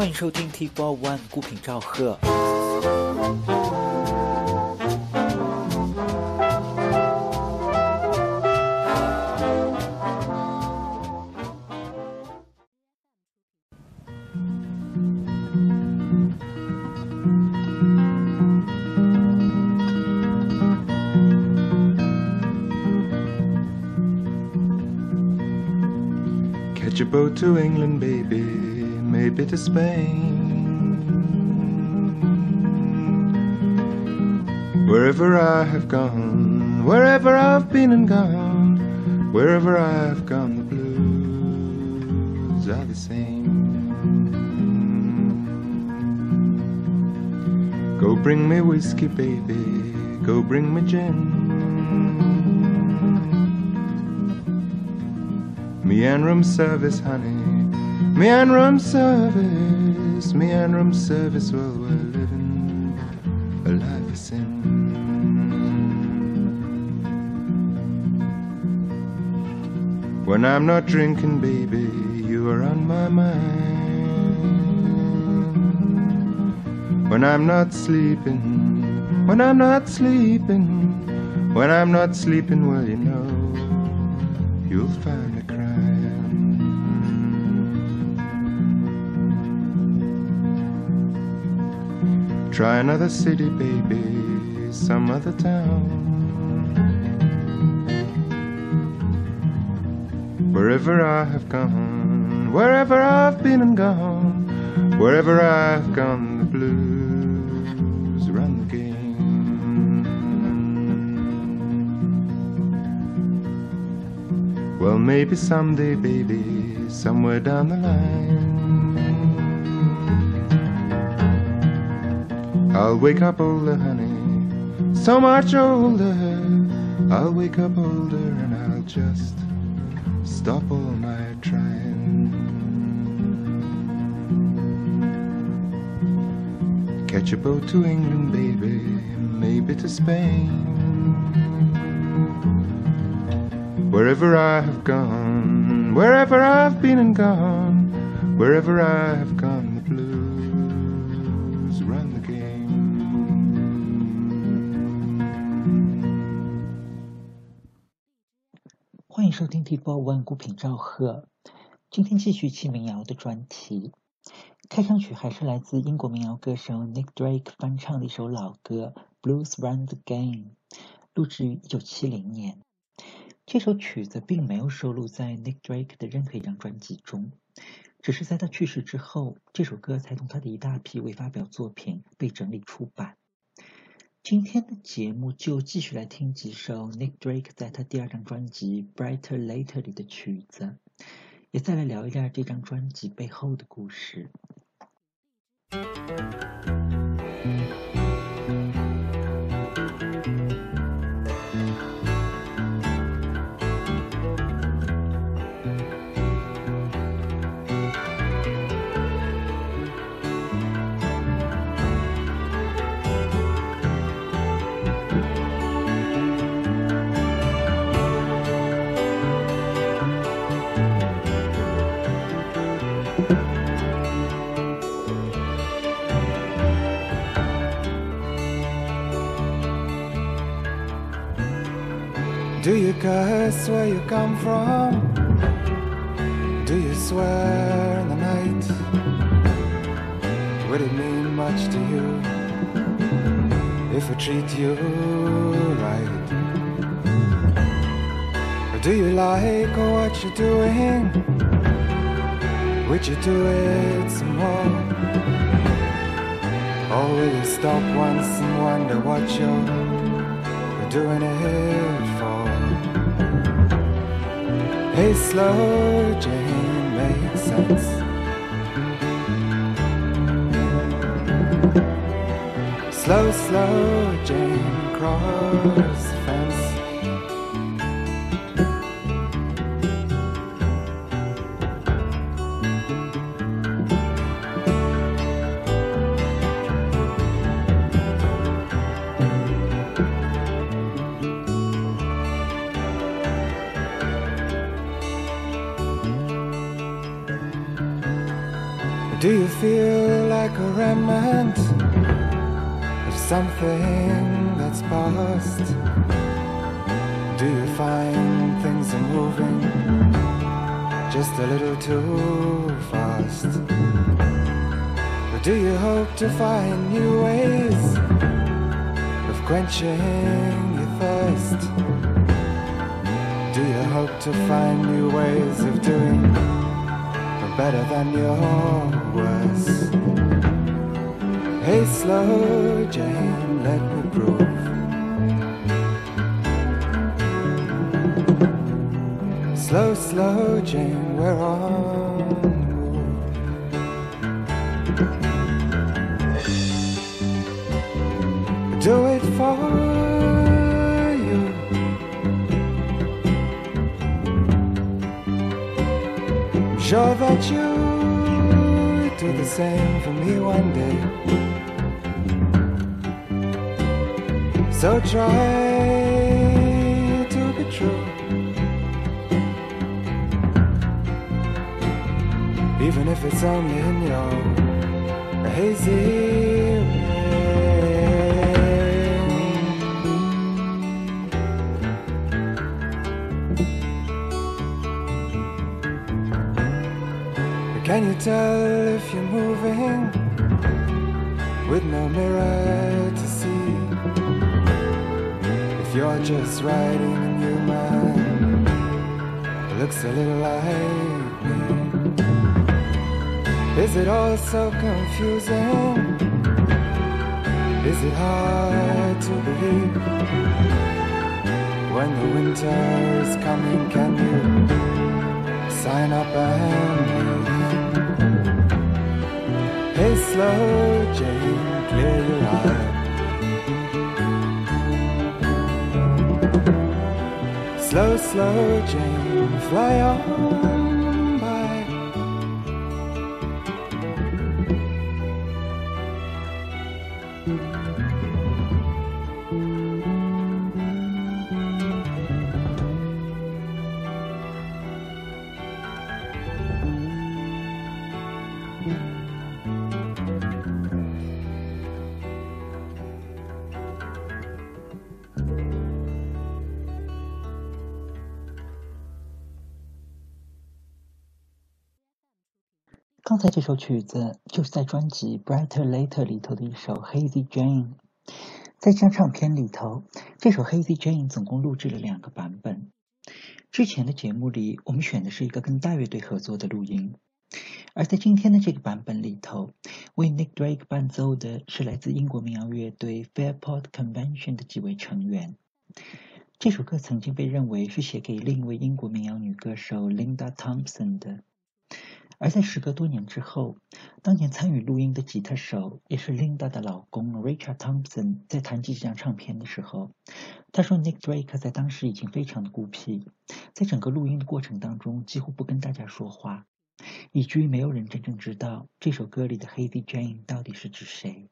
欢迎收听 T Four One 孤品赵贺。Catch a boat to England, baby, maybe to Spain. Wherever I have gone, wherever I've been and gone, wherever I've gone, the blues are the same. Go bring me whiskey, baby, go bring me gin. Me and room service, honey. Me and room service. Me and room service. Well, we're living a life of sin. When I'm not drinking, baby, you are on my mind. When I'm not sleeping, when I'm not sleeping, when I'm not sleeping, well, you know, you'll find me Try another city, baby, some other town. Wherever I have gone, wherever I've been and gone, wherever I've gone, the blues run the game. Well, maybe someday, baby, somewhere down the line. I'll wake up older, honey, so much older. I'll wake up older and I'll just stop all my trying. Catch a boat to England, baby, maybe to Spain. Wherever I have gone, wherever I've been and gone, wherever I have 欢迎收听 T Four One 孤品赵贺。今天继续期民谣的专题，开场曲还是来自英国民谣歌手 Nick Drake 翻唱的一首老歌《Blues Run the Game》，录制于1970年。这首曲子并没有收录在 Nick Drake 的任何一张专辑中，只是在他去世之后，这首歌才从他的一大批未发表作品被整理出版。今天的节目就继续来听几首 Nick Drake 在他第二张专辑《Brighter Later》里的曲子，也再来聊一下这张专辑背后的故事。Do you curse where you come from? Do you swear in the night? Would it mean much to you if I treat you right? Or do you like what you're doing? Would you do it some more? Or will you stop once and wonder what you're doing it for? Hey, slow Jane makes sense. Slow, slow Jane cross something that's past? Do you find things are moving just a little too fast? Or do you hope to find new ways of quenching your thirst? Do you hope to find new ways of doing better than your worst? Hey, slow Jane, let me prove. Slow, slow Jane, we're on. Do it for you. I'm sure that you do the same for me one day. So try to be true. Even if it's only in your hazy. Can you tell if you're moving with no mirror to see? If you're just writing a new man, it looks a little like me. Is it all so confusing? Is it hard to believe? When the winter is coming, can you sign up and leave? Hey, slow Jane, clear your eye. Slow, slow Jane, fly on 刚才这首曲子就是在专辑《Brighter Later》里头的一首《Hazy Jane》。在这张唱片里头，这首《Hazy Jane》总共录制了两个版本。之前的节目里，我们选的是一个跟大乐队合作的录音，而在今天的这个版本里头，为 Nick Drake 伴奏的是来自英国民谣乐队 Fairport Convention 的几位成员。这首歌曾经被认为是写给另一位英国民谣女歌手 Linda Thompson 的。而在时隔多年之后，当年参与录音的吉他手也是 Linda 的老公 Richard Thompson 在谈及这张唱片的时候，他说 Nick Drake 在当时已经非常的孤僻，在整个录音的过程当中几乎不跟大家说话，以至于没有人真正知道这首歌里的 Hazy Jane 到底是指谁。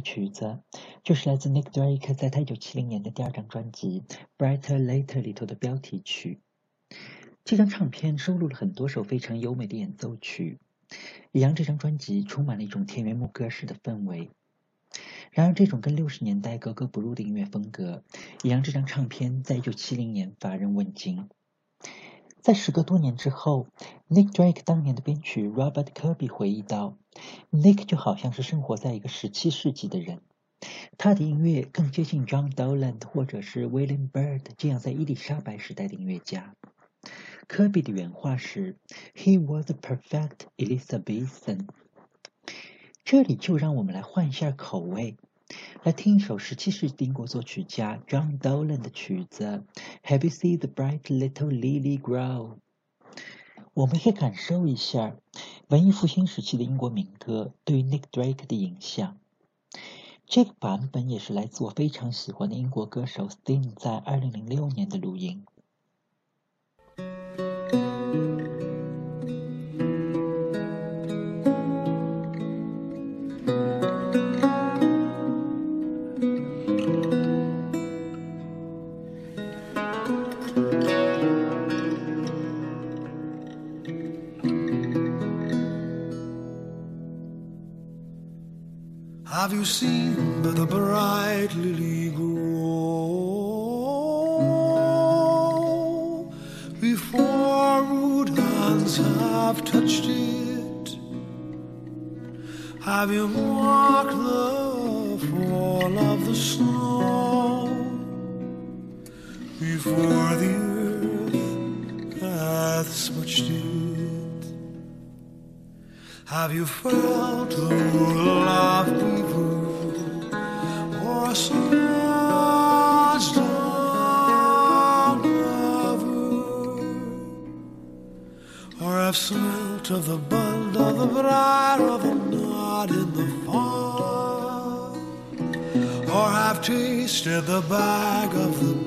曲子，就是来自 Nick Drake 在他1970年的第二张专辑《Brighter Later》里头的标题曲。这张唱片收录了很多首非常优美的演奏曲，也让这张专辑充满了一种田园牧歌式的氛围。然而，这种跟六十年代格格不入的音乐风格，也让这张唱片在1970年乏人问津。在时隔多年之后，Nick Drake 当年的编曲 Robert Kirby 回忆道：“Nick 就好像是生活在一个17世纪的人，他的音乐更接近 John Doland 或者是 William Byrd 这样在伊丽莎白时代的音乐家。”科比的原话是：“He was a perfect Elizabethan。”这里就让我们来换一下口味。来听一首十七世纪英国作曲家 John Dolan 的曲子，Have you seen the bright little lily grow？我们可以感受一下文艺复兴时期的英国民歌对于 Nick Drake 的影响。这个版本也是来自我非常喜欢的英国歌手 Sting 在二零零六年的录音。Have you seen the bright lily grow before rude hands have touched it? Have you marked the fall of the snow before the earth hath smutched it? Have you felt the love have smelt of the bud of the briar of the knot in the fall? Or have tasted the bag of the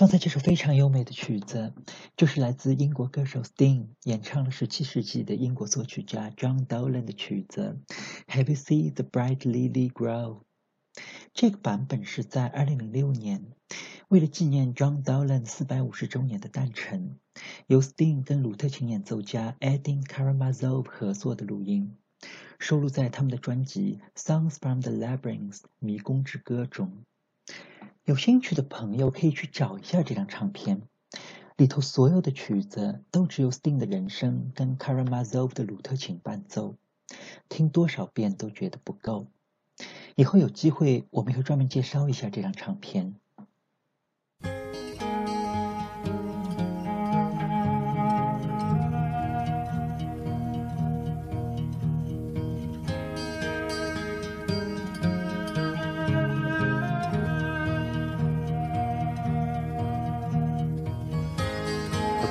刚才这首非常优美的曲子，就是来自英国歌手 Sting 演唱了17世纪的英国作曲家 John Dowland 的曲子《Have You Seen the Bright Lily Grow》。这个版本是在2006年，为了纪念 John Dowland 450周年的诞辰，由 Sting 跟鲁特琴演奏家 Edin Karamazov 合作的录音，收录在他们的专辑《Songs from the Labyrinth》迷宫之歌中。有兴趣的朋友可以去找一下这张唱片，里头所有的曲子都只有 Sting 的人声跟 Karamazov 的鲁特琴伴奏，听多少遍都觉得不够。以后有机会我们会专门介绍一下这张唱片。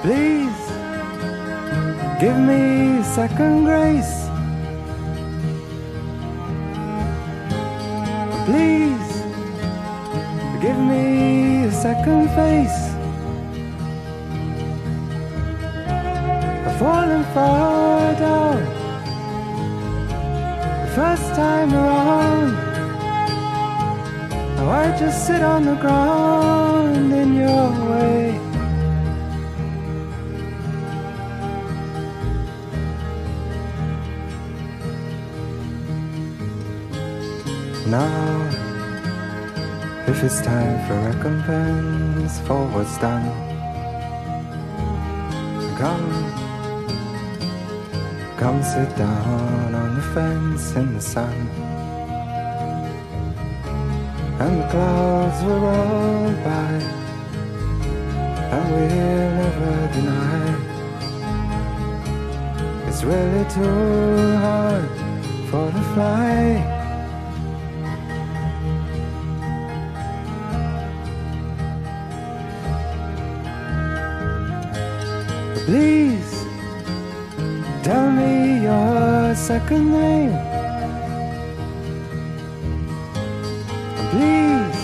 Please give me second grace. Please give me a second face. I've fallen far down the first time around. Now I just sit on the ground in your way. Now, if it's time for recompense for what's done, come, come sit down on the fence in the sun. And the clouds will roll by, and we'll never deny. It's really too hard for the fly. Please tell me your second name. Please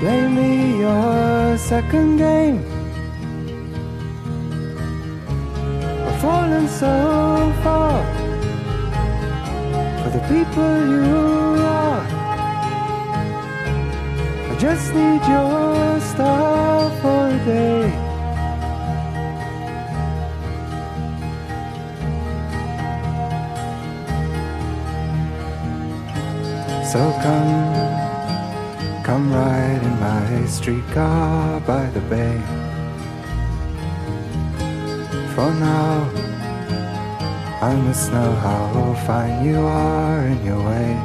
play me your second game. I've fallen so far for the people you are. I just need your star for a day. So come, come ride in my streetcar by the bay. For now, I must know how fine you are in your way.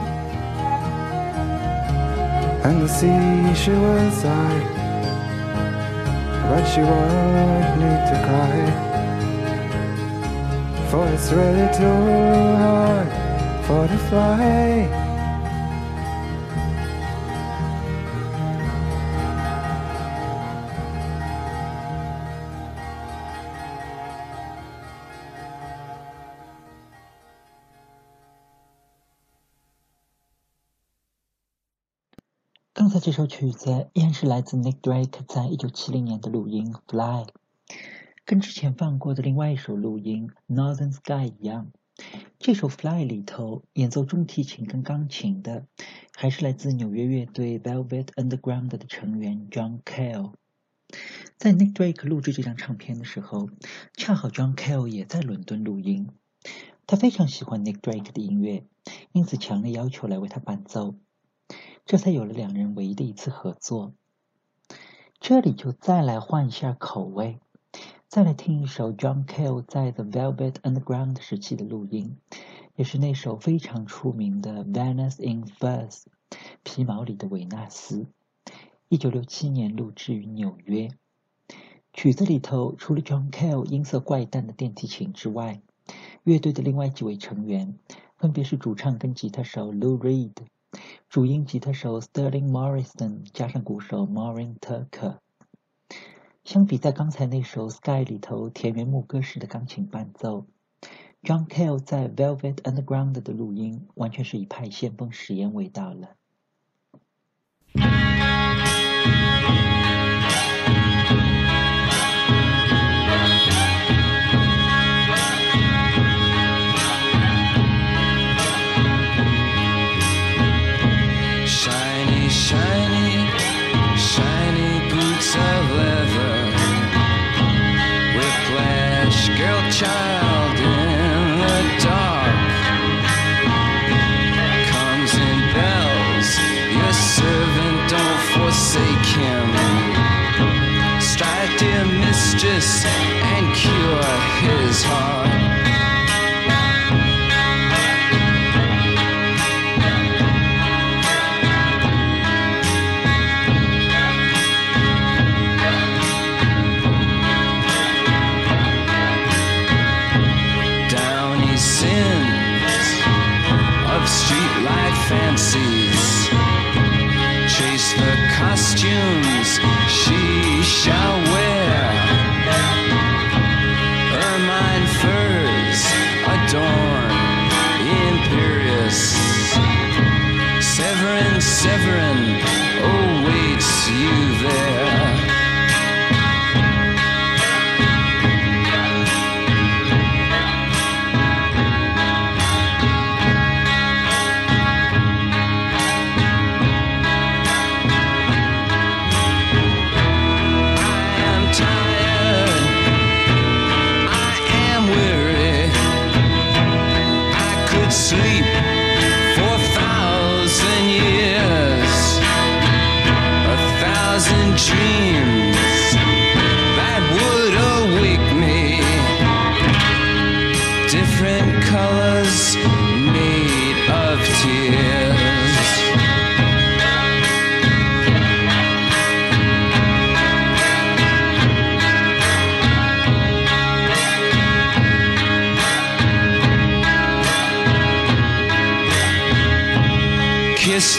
And the sea, she will sigh, but she won't need to cry. For it's really too hard for to fly. 这首曲子依然是来自 Nick Drake 在一九七零年的录音《Fly》，跟之前放过的另外一首录音《Northern Sky》一样，这首《Fly》里头演奏中提琴跟钢琴的还是来自纽约乐队 Velvet Underground 的成员 John Cale。在 Nick Drake 录制这张唱片的时候，恰好 John Cale 也在伦敦录音，他非常喜欢 Nick Drake 的音乐，因此强烈要求来为他伴奏。这才有了两人唯一的一次合作。这里就再来换一下口味，再来听一首 John Cale 在 The Velvet Underground 时期的录音，也是那首非常出名的《Venus in Furs》皮毛里的维纳斯，一九六七年录制于纽约。曲子里头除了 John Cale 音色怪诞的电提琴之外，乐队的另外几位成员分别是主唱跟吉他手 Lou Reed。主音吉他手 Sterling Morrison 加上鼓手 Maureen Tucker。相比在刚才那首《Sky》里头田园牧歌式的钢琴伴奏，John Cale 在 Velvet Underground 的录音完全是一派先锋实验味道了。Forsake him. Strike, dear mistress, and cure his heart.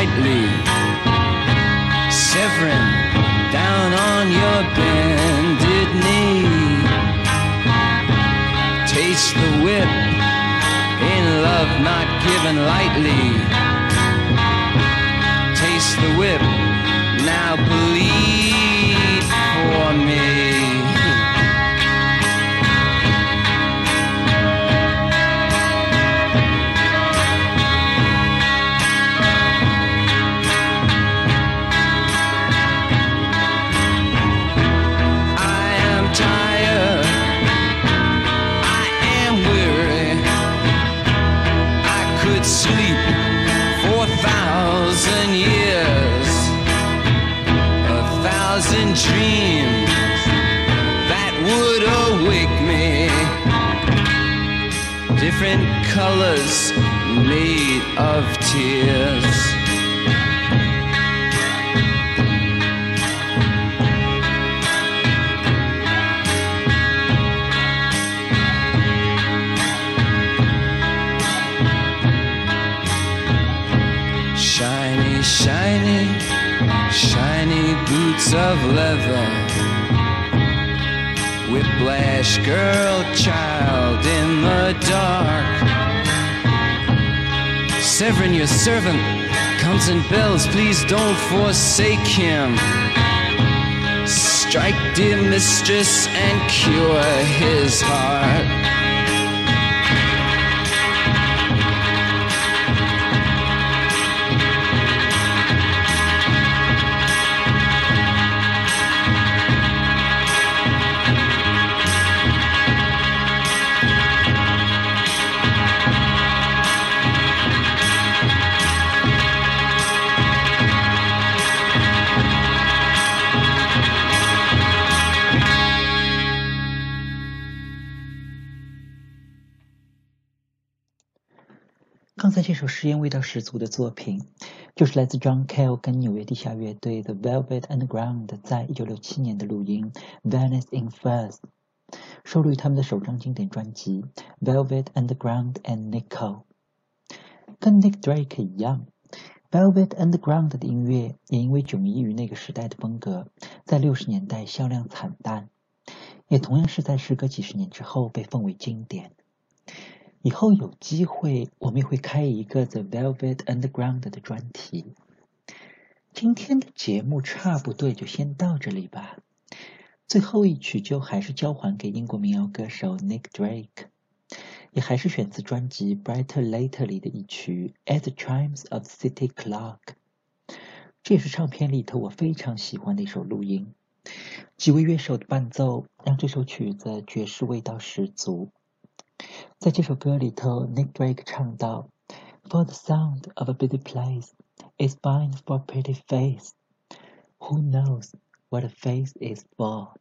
Slightly. Severin, down on your bended knee. Taste the whip in love not given lightly. Taste the whip, now bleed Different colors made of tears. Shiny, shiny, shiny boots of leather. Whiplash girl, child in the dark. Severin, your servant, comes in bells. Please don't forsake him. Strike, dear mistress, and cure his heart. 首实验味道十足的作品，就是来自 John Cale 跟纽约地下乐队 The Velvet Underground 在一九六七年的录音《Venice in First》，收录于他们的首张经典专辑《Velvet Underground and Nickel》。跟 Nick Drake 一样，Velvet Underground 的音乐也因为迥异于那个时代的风格，在六十年代销量惨淡，也同样是在时隔几十年之后被奉为经典。以后有机会，我们也会开一个 The Velvet Underground 的专题。今天的节目差不多就先到这里吧。最后一曲就还是交还给英国民谣歌手 Nick Drake，也还是选自专辑《Brighter Later》里的一曲《At the Chimes of City Clock》。这也是唱片里头我非常喜欢的一首录音。几位乐手的伴奏让这首曲子爵士味道十足。在这首歌里头，Nick Drake 唱到：“For the sound of a busy place is fine for a pretty face. Who knows what a face is for?”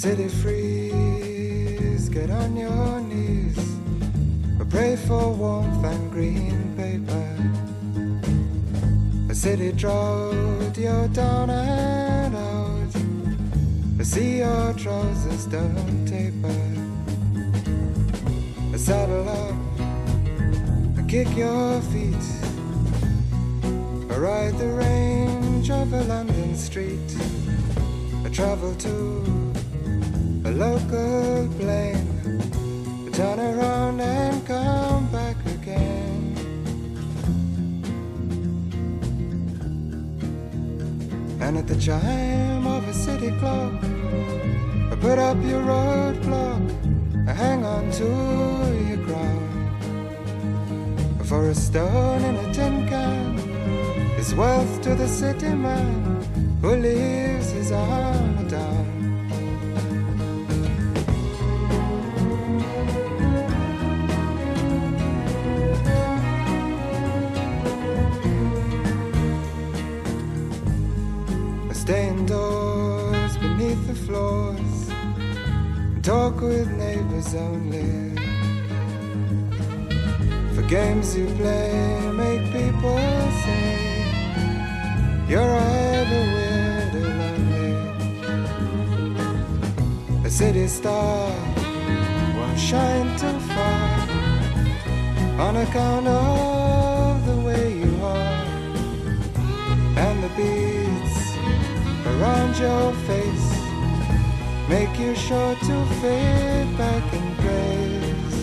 City freeze, get on your knees, or pray for warmth and green paper. A city drought, you're down and out. I see your trousers don't taper. I saddle up, I kick your feet. I ride the range of a London street. I travel to a local plane. Turn around and come back again. And at the chime of a city clock, put up your roadblock. Hang on to your crown. For a stone in a tin can is wealth to the city man who leaves his armor floors and talk with neighbors only. For games you play make people say you're either weird or lonely. A city star won't shine too far on account of the way you are and the beads around your face make you sure to fade back in place.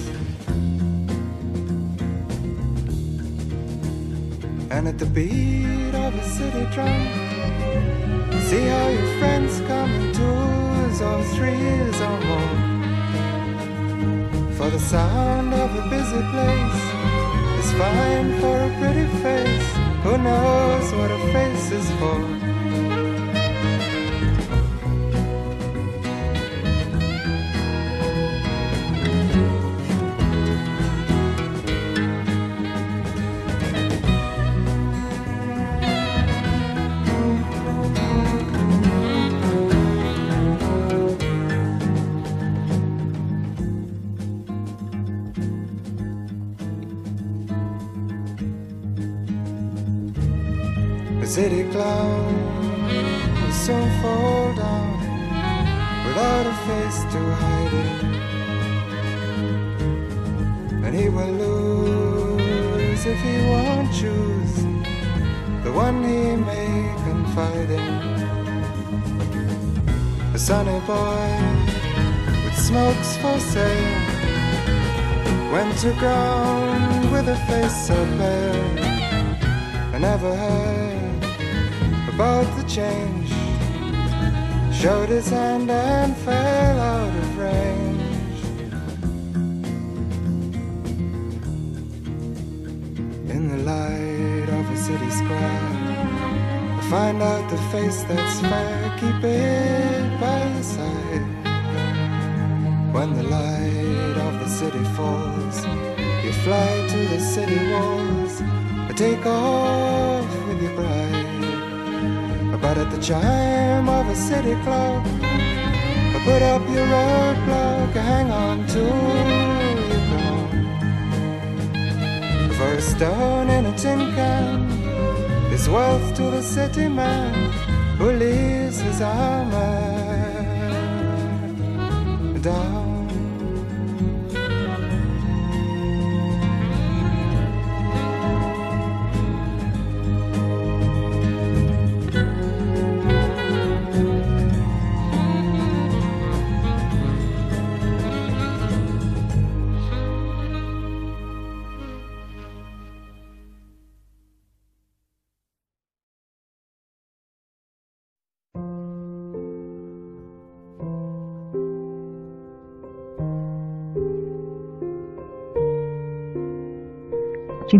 And at the beat of a city drum, see how your friends come in twos or threes or more. For the sound of a busy place is fine for a pretty face. Who knows what a face is for? Lose if he won't choose the one he may confide in. A sunny boy with smokes for sale went to ground with a face so pale. I never heard about the change. Showed his hand and fell out of range. Light of a city square, I find out the face that's fair. Keep it by your side. When the light of the city falls, you fly to the city walls. I take off with your bride. But at the chime of a city clock, I put up your roadblock, hang on to. For a stone in a tin can is wealth to the city man who leaves his armor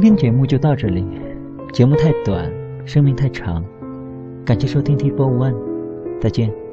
今天节目就到这里，节目太短，生命太长，感谢收听 T Four One，再见。